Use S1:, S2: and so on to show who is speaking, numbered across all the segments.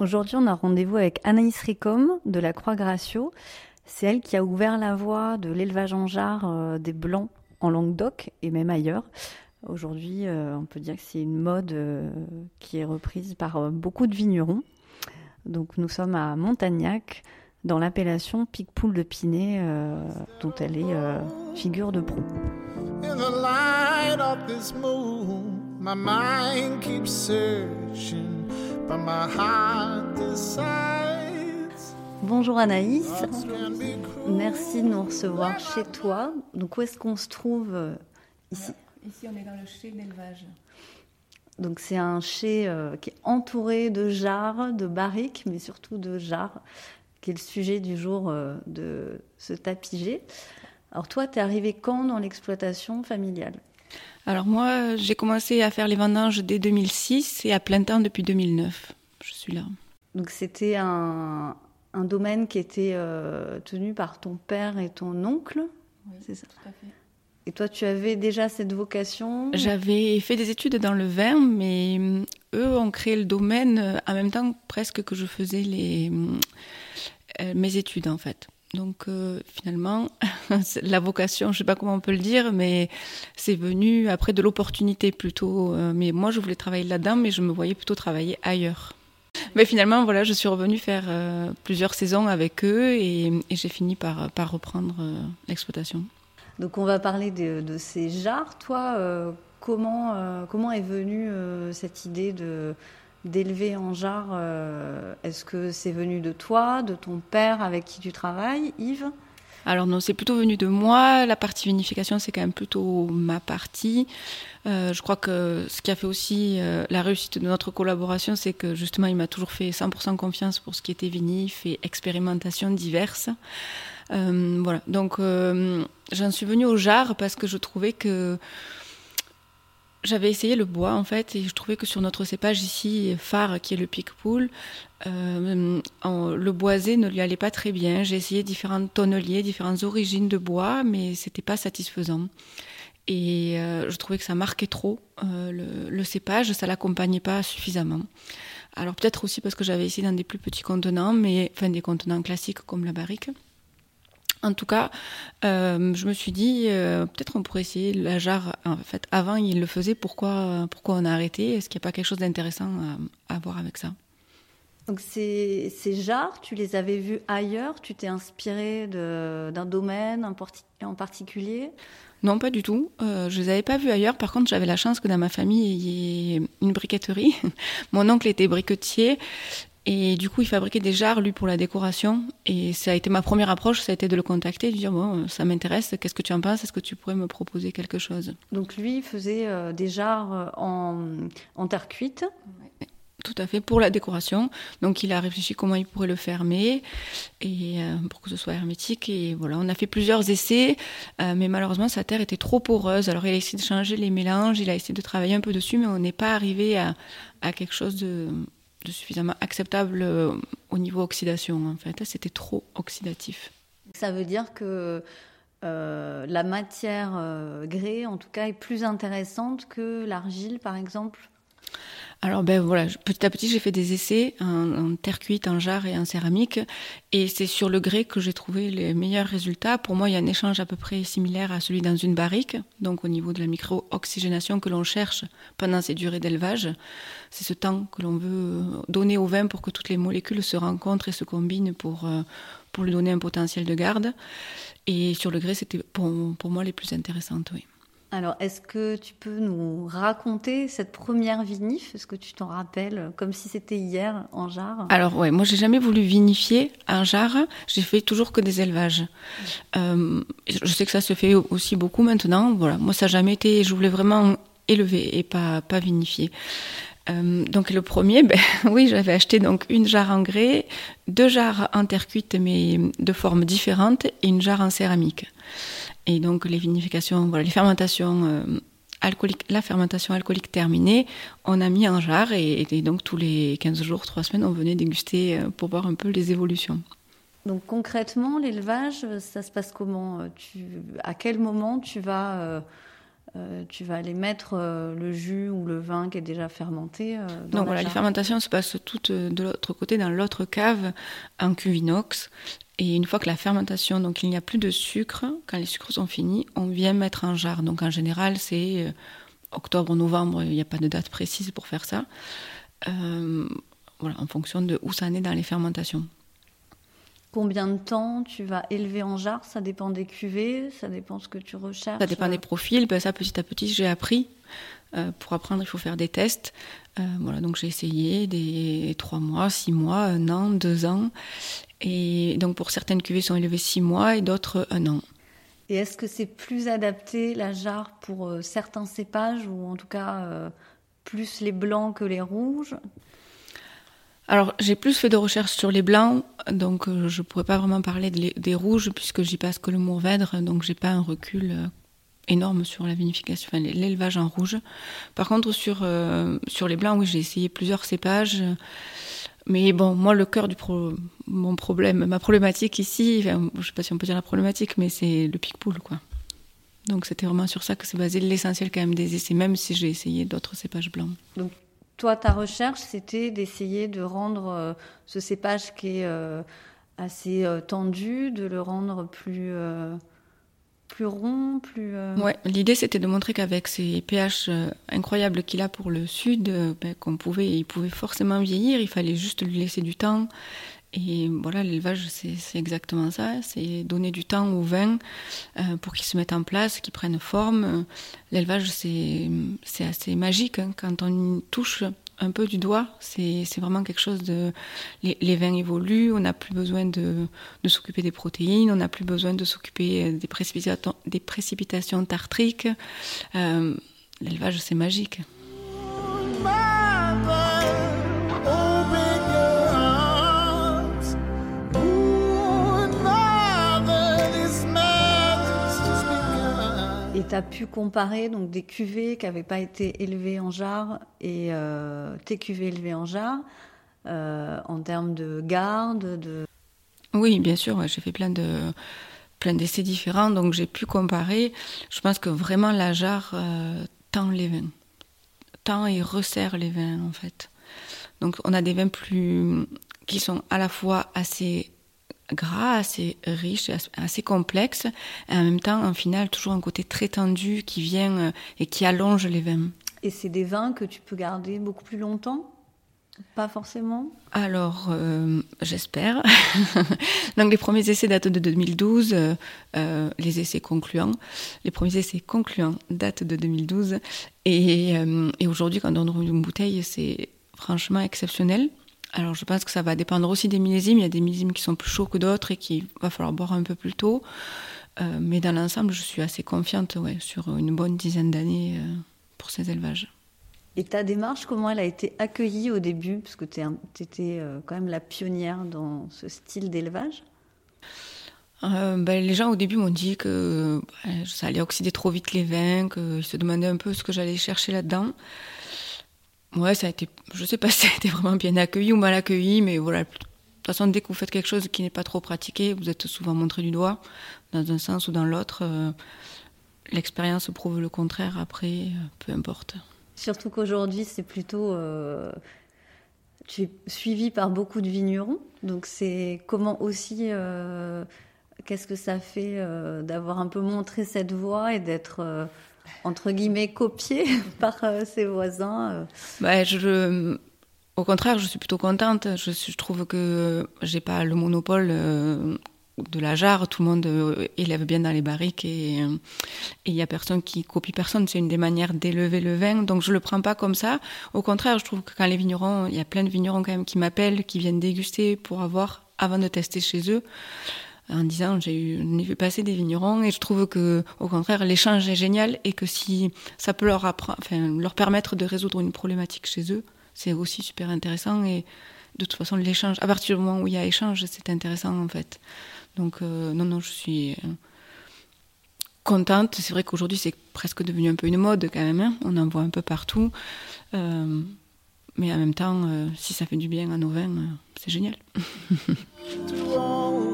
S1: Aujourd'hui, on a rendez-vous avec Anaïs Ricom de la Croix Gracio. C'est elle qui a ouvert la voie de l'élevage en jarre euh, des blancs en Languedoc et même ailleurs. Aujourd'hui, euh, on peut dire que c'est une mode euh, qui est reprise par beaucoup de vignerons. Donc nous sommes à Montagnac, dans l'appellation Picpoul de Pinet, dont elle est figure de proue. Bonjour Anaïs, merci de nous recevoir chez toi. Donc où est-ce qu'on se trouve euh, ici?
S2: Ici on est dans le chai d'élevage.
S1: Donc c'est un chai euh, qui est entouré de jarres, de barriques, mais surtout de jarres, qui est le sujet du jour euh, de ce tapis Alors toi, tu es arrivé quand dans l'exploitation familiale?
S2: Alors moi, j'ai commencé à faire les vendanges dès 2006 et à plein temps depuis 2009. Je suis là.
S1: Donc c'était un, domaine qui était euh, tenu par ton père et ton oncle
S2: Oui, c'est ça? Tout à fait.
S1: Et toi, tu avais déjà cette vocation?
S2: J'avais fait des études dans le vin, mais euh, eux ont créé le domaine euh, en même temps presque que je faisais les, mes études en fait. Donc euh, finalement, la vocation, je ne sais pas comment on peut le dire, mais c'est venu après de l'opportunité plutôt. Euh, mais moi, je voulais travailler là-dedans, mais je me voyais plutôt travailler ailleurs. Mais finalement, voilà, je suis revenue faire euh, plusieurs saisons avec eux et, j'ai fini par, reprendre l'exploitation.
S1: Donc on va parler de, ces jarres. Toi, comment, comment est venue cette idée de d'élever en jarre, euh, est-ce que c'est venu de toi, de ton père avec qui tu travailles, Yves?
S2: Alors non, c'est plutôt venu de moi. La partie vinification, c'est quand même plutôt ma partie. Euh, je crois que ce qui a fait aussi euh, la réussite de notre collaboration, c'est que justement, il m'a toujours fait 100% confiance pour ce qui était vinif et expérimentation diverses. voilà, donc j'en suis venue au jarre parce que je trouvais que j'avais essayé le bois en fait et je trouvais que sur notre cépage ici phare qui est le Picpoul, euh, le boisé ne lui allait pas très bien. J'ai essayé différents tonneliers, différentes origines de bois, mais c'était pas satisfaisant. Et euh, je trouvais que ça marquait trop euh, le, cépage, ça l'accompagnait pas suffisamment. Alors peut-être aussi parce que j'avais essayé dans des plus petits contenants, mais enfin des contenants classiques comme la barrique. En tout cas, euh, je me suis dit, euh, peut-être on pourrait essayer la jarre. En fait, avant, il le faisait. Pourquoi, pourquoi on a arrêté? Est-ce qu'il n'y a pas quelque chose d'intéressant à, voir avec ça?
S1: Donc, ces, ces jarres, tu les avais vues ailleurs? Tu t'es inspiré d'un domaine en particulier?
S2: Non, pas du tout. Euh, je les avais pas vues ailleurs. Par contre, j'avais la chance que dans ma famille, il y ait une briqueterie. Mon oncle était briquetier et du coup, il fabriquait des jarres, lui, pour la décoration. Et ça a été ma première approche, ça a été de le contacter, de lui dire, bon, ça m'intéresse, qu'est-ce que tu en penses? Est-ce que tu pourrais me proposer quelque chose?
S1: Donc lui, il faisait euh, des jarres euh, en, en terre cuite
S2: tout à fait, pour la décoration. Donc il a réfléchi comment il pourrait le fermer et euh, pour que ce soit hermétique. Et voilà, on a fait plusieurs essais, mais malheureusement sa terre était trop poreuse. Alors il a essayé de changer les mélanges, il a essayé de travailler un peu dessus, mais on n'est pas arrivé à, à quelque chose de suffisamment acceptable euh, au niveau oxydation. En fait, c'était trop oxydatif.
S1: Ça veut dire que euh, la matière euh, en tout cas, est plus intéressante que l'argile, par exemple?
S2: Alors ben voilà, petit à petit j'ai fait des essais en, terre cuite, en jarre et en céramique, et c'est sur le grès que j'ai trouvé les meilleurs résultats. Pour moi, il y a un échange à peu près similaire à celui dans une barrique, donc au niveau de la micro-oxygénation que l'on cherche pendant ces durées d'élevage. C'est ce temps que l'on veut donner au vin pour que toutes les molécules se rencontrent et se combinent pour, euh, pour lui donner un potentiel de garde. Et sur le grès, c'était pour, pour moi les plus intéressantes, oui.
S1: Alors, est-ce que tu peux nous raconter cette première vinif? Est-ce que tu t'en rappelles comme si c'était hier en jarre
S2: Alors, ouais, moi, j'ai jamais voulu vinifier en jarre. J'ai fait toujours que des élevages. Euh, je sais que ça se fait aussi beaucoup maintenant. Voilà, moi, ça n'a jamais été. Je voulais vraiment élever et pas pas vinifier. Euh, donc le premier, ben, oui, j'avais acheté donc une jarre en grès, deux jarres en terre cuite mais de formes différentes et une jarre en céramique. Et donc les vinifications, voilà, les fermentations euh, alcooliques, la fermentation alcoolique terminée, on a mis en jarre et, donc tous les 15 jours, 3 semaines, on venait déguster euh, pour voir un peu les évolutions.
S1: Donc concrètement, l'élevage, ça se passe comment? Tu, À quel moment tu vas tu vas aller mettre le jus ou le vin qui est déjà fermenté.
S2: Donc voilà, les fermentations se passent toutes de l'autre côté, dans l'autre cave, en cuve inox. Et une fois que la fermentation, donc il n'y a plus de sucre, quand les sucres sont finis, on vient mettre en jarre. Donc en général, c'est octobre, novembre, il n'y a pas de date précise pour faire ça. voilà, en fonction de où ça en dans les fermentations.
S1: Combien de temps tu vas élever en jarre? Ça dépend des cuvées, ça dépend ce que tu recherches.
S2: Ça dépend des profils. Ben, ça, petit à petit, j'ai appris. Euh, pour apprendre, il faut faire des tests. Euh, voilà, donc j'ai essayé des trois mois, six mois, un an, deux ans. Et donc pour certaines cuvées sont élevées six mois et d'autres un an.
S1: Et est-ce que c'est plus adapté la jarre pour euh, certains cépages ou en tout cas plus les blancs que les rouges?
S2: Alors, j'ai plus fait de recherches sur les blancs, donc euh, je ne pourrais pas vraiment parler des rouges puisque j'y passe que le Mourvèdre, donc j'ai pas un recul euh, énorme sur la vinification, enfin, l'élevage en rouge. Par contre, sur, euh, sur les blancs, oui, j'ai essayé plusieurs cépages. Mais bon, moi, le cœur du mon problème, ma problématique ici, je ne sais pas si on peut dire la problématique, mais c'est le pic-poule, quoi. Donc c'était vraiment sur ça que c'est basé l'essentiel quand même des essais, même si j'ai essayé d'autres cépages blancs.
S1: Donc toi, ta recherche, c'était d'essayer de rendre euh, ce cépage qui est euh, assez euh, tendu, de le rendre plus, rond, plus...
S2: Ouais, l'idée, c'était de montrer qu'avec ces pH incroyables qu'il a pour le sud, ben, qu'on pouvait, il pouvait forcément vieillir, il fallait juste lui laisser du temps. Et voilà, l'élevage, c'est exactement ça. C'est donner du temps au vin pour qu'il se mette en place, qu'il prenne forme. L'élevage, c'est assez magique. Hein. Quand on touche un peu du doigt, c'est vraiment quelque chose de... Les, vins évoluent, on n'a plus besoin de, de s'occuper des protéines, on n'a plus besoin de s'occuper des, précipitations, des précipitations tartriques. Euh, l'élevage, c'est magique.
S1: Tu as pu comparer donc des cuvées qui n'avaient pas été élevées en jarre et euh, tes cuvées élevées en jarre euh, en termes de garde de...
S2: Oui, bien sûr, j'ai fait plein de plein d'essais différents, donc j'ai pu comparer. Je pense que vraiment la jarre euh, tend les vins, tend et resserre les vins en fait. Donc on a des vins plus qui sont à la fois assez gras, assez riche, assez complexe, et en même temps, en final, toujours un côté très tendu qui vient euh, et qui allonge les vins.
S1: Et c'est des vins que tu peux garder beaucoup plus longtemps? Pas forcément?
S2: Alors, euh, j'espère. Donc, les premiers essais datent de 2012, euh, les essais concluants. Les premiers essais concluants datent de 2012. Et, et aujourd'hui, quand on ouvre une bouteille, c'est franchement exceptionnel. Alors je pense que ça va dépendre aussi des millésimes. Il y a des millésimes qui sont plus chauds que d'autres et qu'il va falloir boire un peu plus tôt. Euh, mais dans l'ensemble, je suis assez confiante ouais, sur une bonne dizaine d'années euh, pour ces élevages.
S1: Et ta démarche, comment elle a été accueillie au début? Parce que tu étais euh, quand même la pionnière dans ce style d'élevage.
S2: ben, les gens au début m'ont dit que ça allait oxyder trop vite les vins, qu'ils se demandaient un peu ce que j'allais chercher là-dedans. Ouais, ça a été, je sais pas si ça a été vraiment bien accueilli ou mal accueilli, mais voilà. De toute façon, dès que vous faites quelque chose qui n'est pas trop pratiqué, vous êtes souvent montré du doigt, dans un sens ou dans l'autre. Euh, l'expérience prouve le contraire, après, euh, peu importe.
S1: Surtout qu'aujourd'hui, c'est plutôt. Euh, tu es suivi par beaucoup de vignerons, donc c'est comment aussi. Qu'est-ce que ça fait d'avoir un peu montré cette voie et d'être entre guillemets, copié par euh, ses voisins euh.
S2: bah, je, Au contraire, je suis plutôt contente. Je, trouve que j'ai pas le monopole euh, de la jarre. Tout le monde élève bien dans les barriques et il y a personne qui copie personne. C'est une des manières d'élever le vin. Donc je le prends pas comme ça. Au contraire, je trouve que quand les vignerons, il y a plein de vignerons quand même qui m'appellent, qui viennent déguster pour avoir avant de tester chez eux en disant j'ai eu vu passer des vignerons et je trouve que au contraire l'échange est génial et que si ça peut leur apprendre, enfin, leur permettre de résoudre une problématique chez eux, c'est aussi super intéressant et de toute façon l'échange à partir du moment où il y a échange, c'est intéressant en fait. Donc euh, non non, je suis euh, contente. C'est vrai qu'aujourd'hui c'est presque devenu un peu une mode quand même. Hein. On en voit un peu partout. Euh, mais en même temps, si ça fait du bien à nos vins, c'est génial.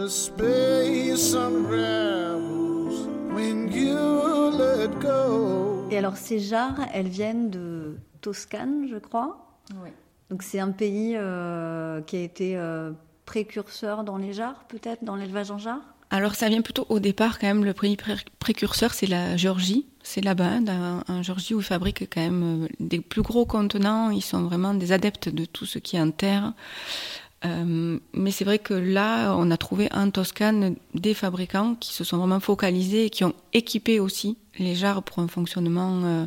S2: the space unravels when you let
S1: alors ces jarres, elles viennent de Toscane, je crois.
S2: Oui.
S1: Donc c'est un pays euh, qui a été euh, précurseur dans les jarres, peut-être, dans l'élevage en jarres
S2: alors ça vient plutôt au départ quand même, le premier précurseur c'est la Géorgie, c'est là-bas, en Géorgie où ils fabriquent quand même euh, des plus gros contenants, ils sont vraiment des adeptes de tout ce qui est en terre. Euh, mais c'est vrai que là, on a trouvé en Toscane des fabricants qui se sont vraiment focalisés et qui ont équipé aussi les jarres pour un fonctionnement euh,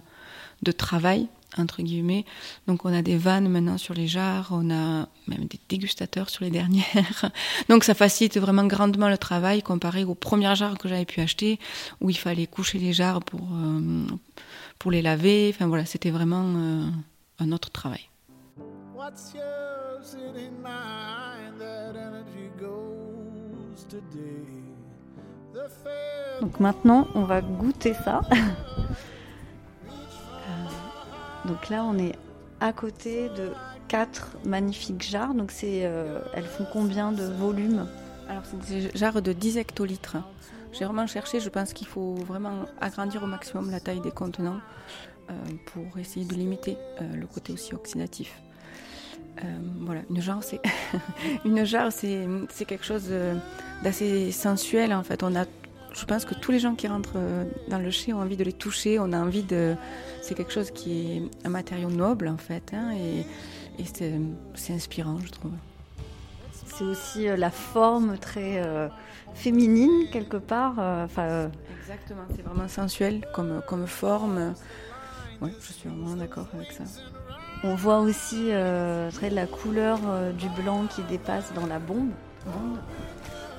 S2: de travail entre guillemets. Donc on a des vannes maintenant sur les jarres, on a même des dégustateurs sur les dernières. Donc ça facilite vraiment grandement le travail comparé aux premières jarres que j'avais pu acheter où il fallait coucher les jarres pour, euh, pour les laver. Enfin voilà, c'était vraiment un autre travail.
S1: Donc maintenant, on va goûter ça. Donc là, on est à côté de quatre magnifiques jarres. Donc c'est, euh, elles font combien de volume?
S2: Alors c'est des jarres de 10 hectolitres. J'ai vraiment cherché, je pense qu'il faut vraiment agrandir au maximum la taille des contenants euh, pour essayer de limiter euh, le côté aussi oxydatif. Voilà, une jarre, c'est une jarre, c'est quelque chose d'assez sensuel en fait. On a je pense que tous les gens qui rentrent euh, dans le chai ont envie de les toucher, on a envie de... C'est quelque chose qui est un matériau noble en fait, hein, et, c'est inspirant je trouve.
S1: C'est aussi euh, la forme très euh, féminine quelque part. Enfin,
S2: Exactement, c'est vraiment sensuel comme, comme forme. Oui, je suis vraiment d'accord avec ça.
S1: On voit aussi très la couleur du blanc qui dépasse dans la bombe.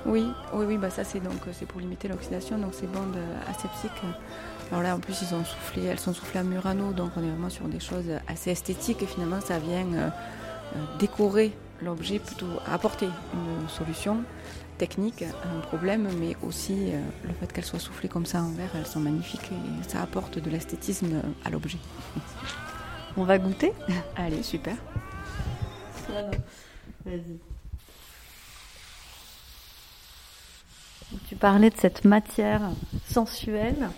S2: Oui, oui, oui, bah ça c'est donc c'est pour limiter l'oxydation, donc ces bandes aseptiques. Alors là en plus ils ont soufflé, elles sont soufflées à Murano, donc on est vraiment sur des choses assez esthétiques et finalement ça vient euh, euh, décorer l'objet, plutôt apporter une solution technique à un problème, mais aussi euh, le fait qu'elles soient soufflées comme ça en verre, elles sont magnifiques et ça apporte de l'esthétisme à l'objet.
S1: On va goûter
S2: Allez, super.
S1: Vas-y. Tu parlais de cette matière sensuelle.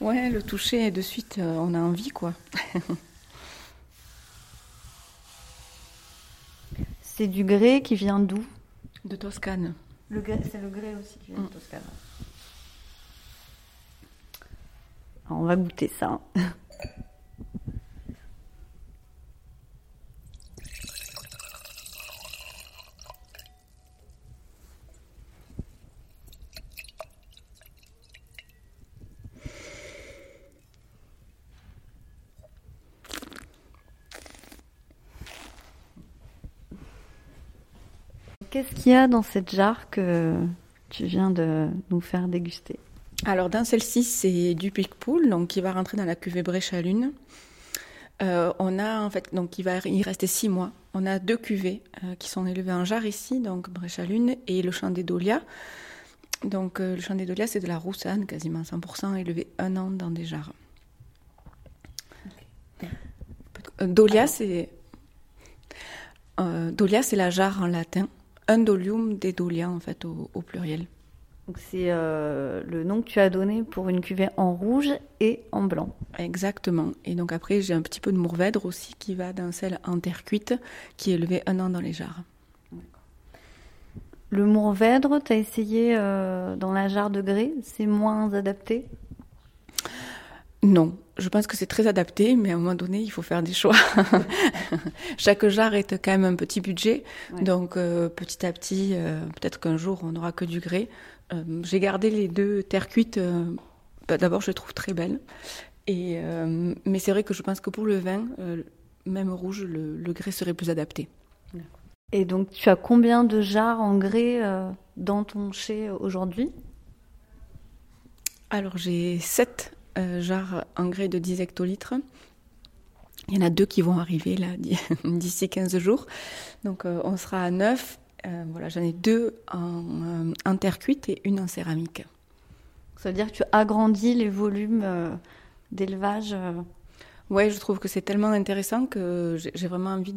S2: Ouais, le toucher, et de suite, euh, on a envie, quoi.
S1: c'est du grès qui vient d'où?
S2: De Toscane.
S1: Le c'est le grès aussi qui vient de mm. Toscane. on va goûter ça. Qu'est-ce qu'il y a dans cette jarre que tu viens de nous faire déguster?
S2: Alors dans celle-ci, c'est du Picpoul, donc qui va rentrer dans la cuvée Brèche à Lune. Euh, on a en fait, donc il va y rester six mois. On a deux cuvées euh, qui sont élevées en jarre ici, donc Brèche à Lune et le champ des Dolias. Donc euh, le champ des Dolias, c'est de la roussane, quasiment 100%, élevé un an dans des jarres. Dolia, c'est Dolia, c'est la jarre en latin un dolium des en fait au, pluriel.
S1: Donc c'est euh, le nom que tu as donné pour une cuvée en rouge et en blanc.
S2: Exactement. Et donc après j'ai un petit peu de mourvèdre aussi qui va d'un sel en terre cuite qui est élevé un an dans les jarres.
S1: Le mourvèdre, tu as essayé euh, dans la jarre de grès, c'est moins adapté?
S2: Non, je pense que c'est très adapté, mais à un moment donné, il faut faire des choix. Chaque jarre est quand même un petit budget, donc euh, petit à petit, euh, peut-être qu'un jour on n'aura que du grès. Euh, j'ai gardé les deux terres cuites. Bah, d'abord, je les trouve très belles, et mais c'est vrai que je pense que pour le vin, même rouge, le, le, grès serait plus adapté.
S1: Et donc, tu as combien de jarres en grès dans ton chai aujourd'hui?
S2: Alors j'ai sept jarres en grès de 10 hectolitres. Il y en a deux qui vont arriver là d'ici 15 jours. Donc euh, on sera à 9. Euh, voilà, j'en ai deux en, terre cuite et une en céramique.
S1: Ça veut dire que tu agrandis les volumes d'élevage
S2: Oui, je trouve que c'est tellement intéressant que j'ai vraiment envie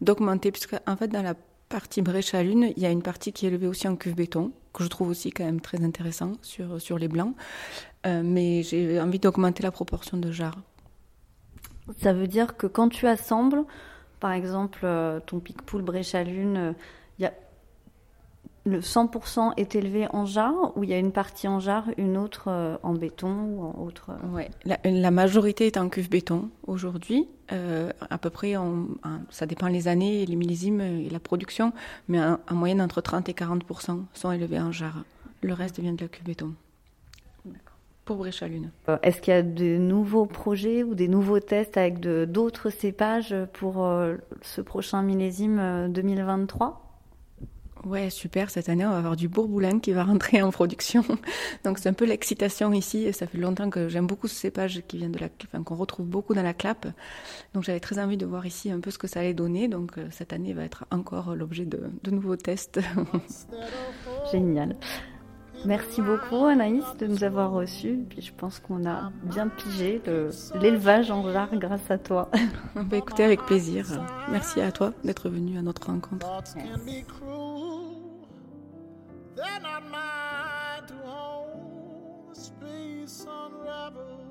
S2: d'augmenter, puisque en fait dans la partie brèche à lune, il y a une partie qui est élevée aussi en cuve béton, que je trouve aussi quand même très intéressant sur, sur les blancs. mais j'ai envie d'augmenter la proportion de jarres.
S1: Ça veut dire que quand tu assembles, par exemple, ton pic-poule Bréchalune, il y a le 100% est élevé en jarre ou il y a une partie en jarre, une autre euh, en béton ou en autre
S2: euh? Ouais. la, majorité est en cuve béton aujourd'hui. Euh, à peu près, ça dépend les années, les millésimes et la production, mais en, moyenne entre 30 et 40% sont élevés en jarre. Le reste vient de la cuve béton. Pour Bréchalune.
S1: Est-ce qu'il y a de nouveaux projets ou des nouveaux tests avec d'autres cépages pour ce prochain millésime 2023
S2: Ouais, super. Cette année, on va avoir du bourboulin qui va rentrer en production. Donc, c'est un peu l'excitation ici. Ça fait longtemps que j'aime beaucoup ce cépage qui vient de la, enfin, qu'on retrouve beaucoup dans la clappe. Donc, j'avais très envie de voir ici un peu ce que ça allait donner. Donc, euh, cette année va être encore l'objet de, de nouveaux tests.
S1: Génial. Merci beaucoup Anaïs de nous avoir reçus. Puis je pense qu'on a bien pigé l'élevage en jarre grâce à toi.
S2: bah, écoutez, avec plaisir. Merci à toi d'être venu à notre rencontre. They're not mine to hold. The space unravel.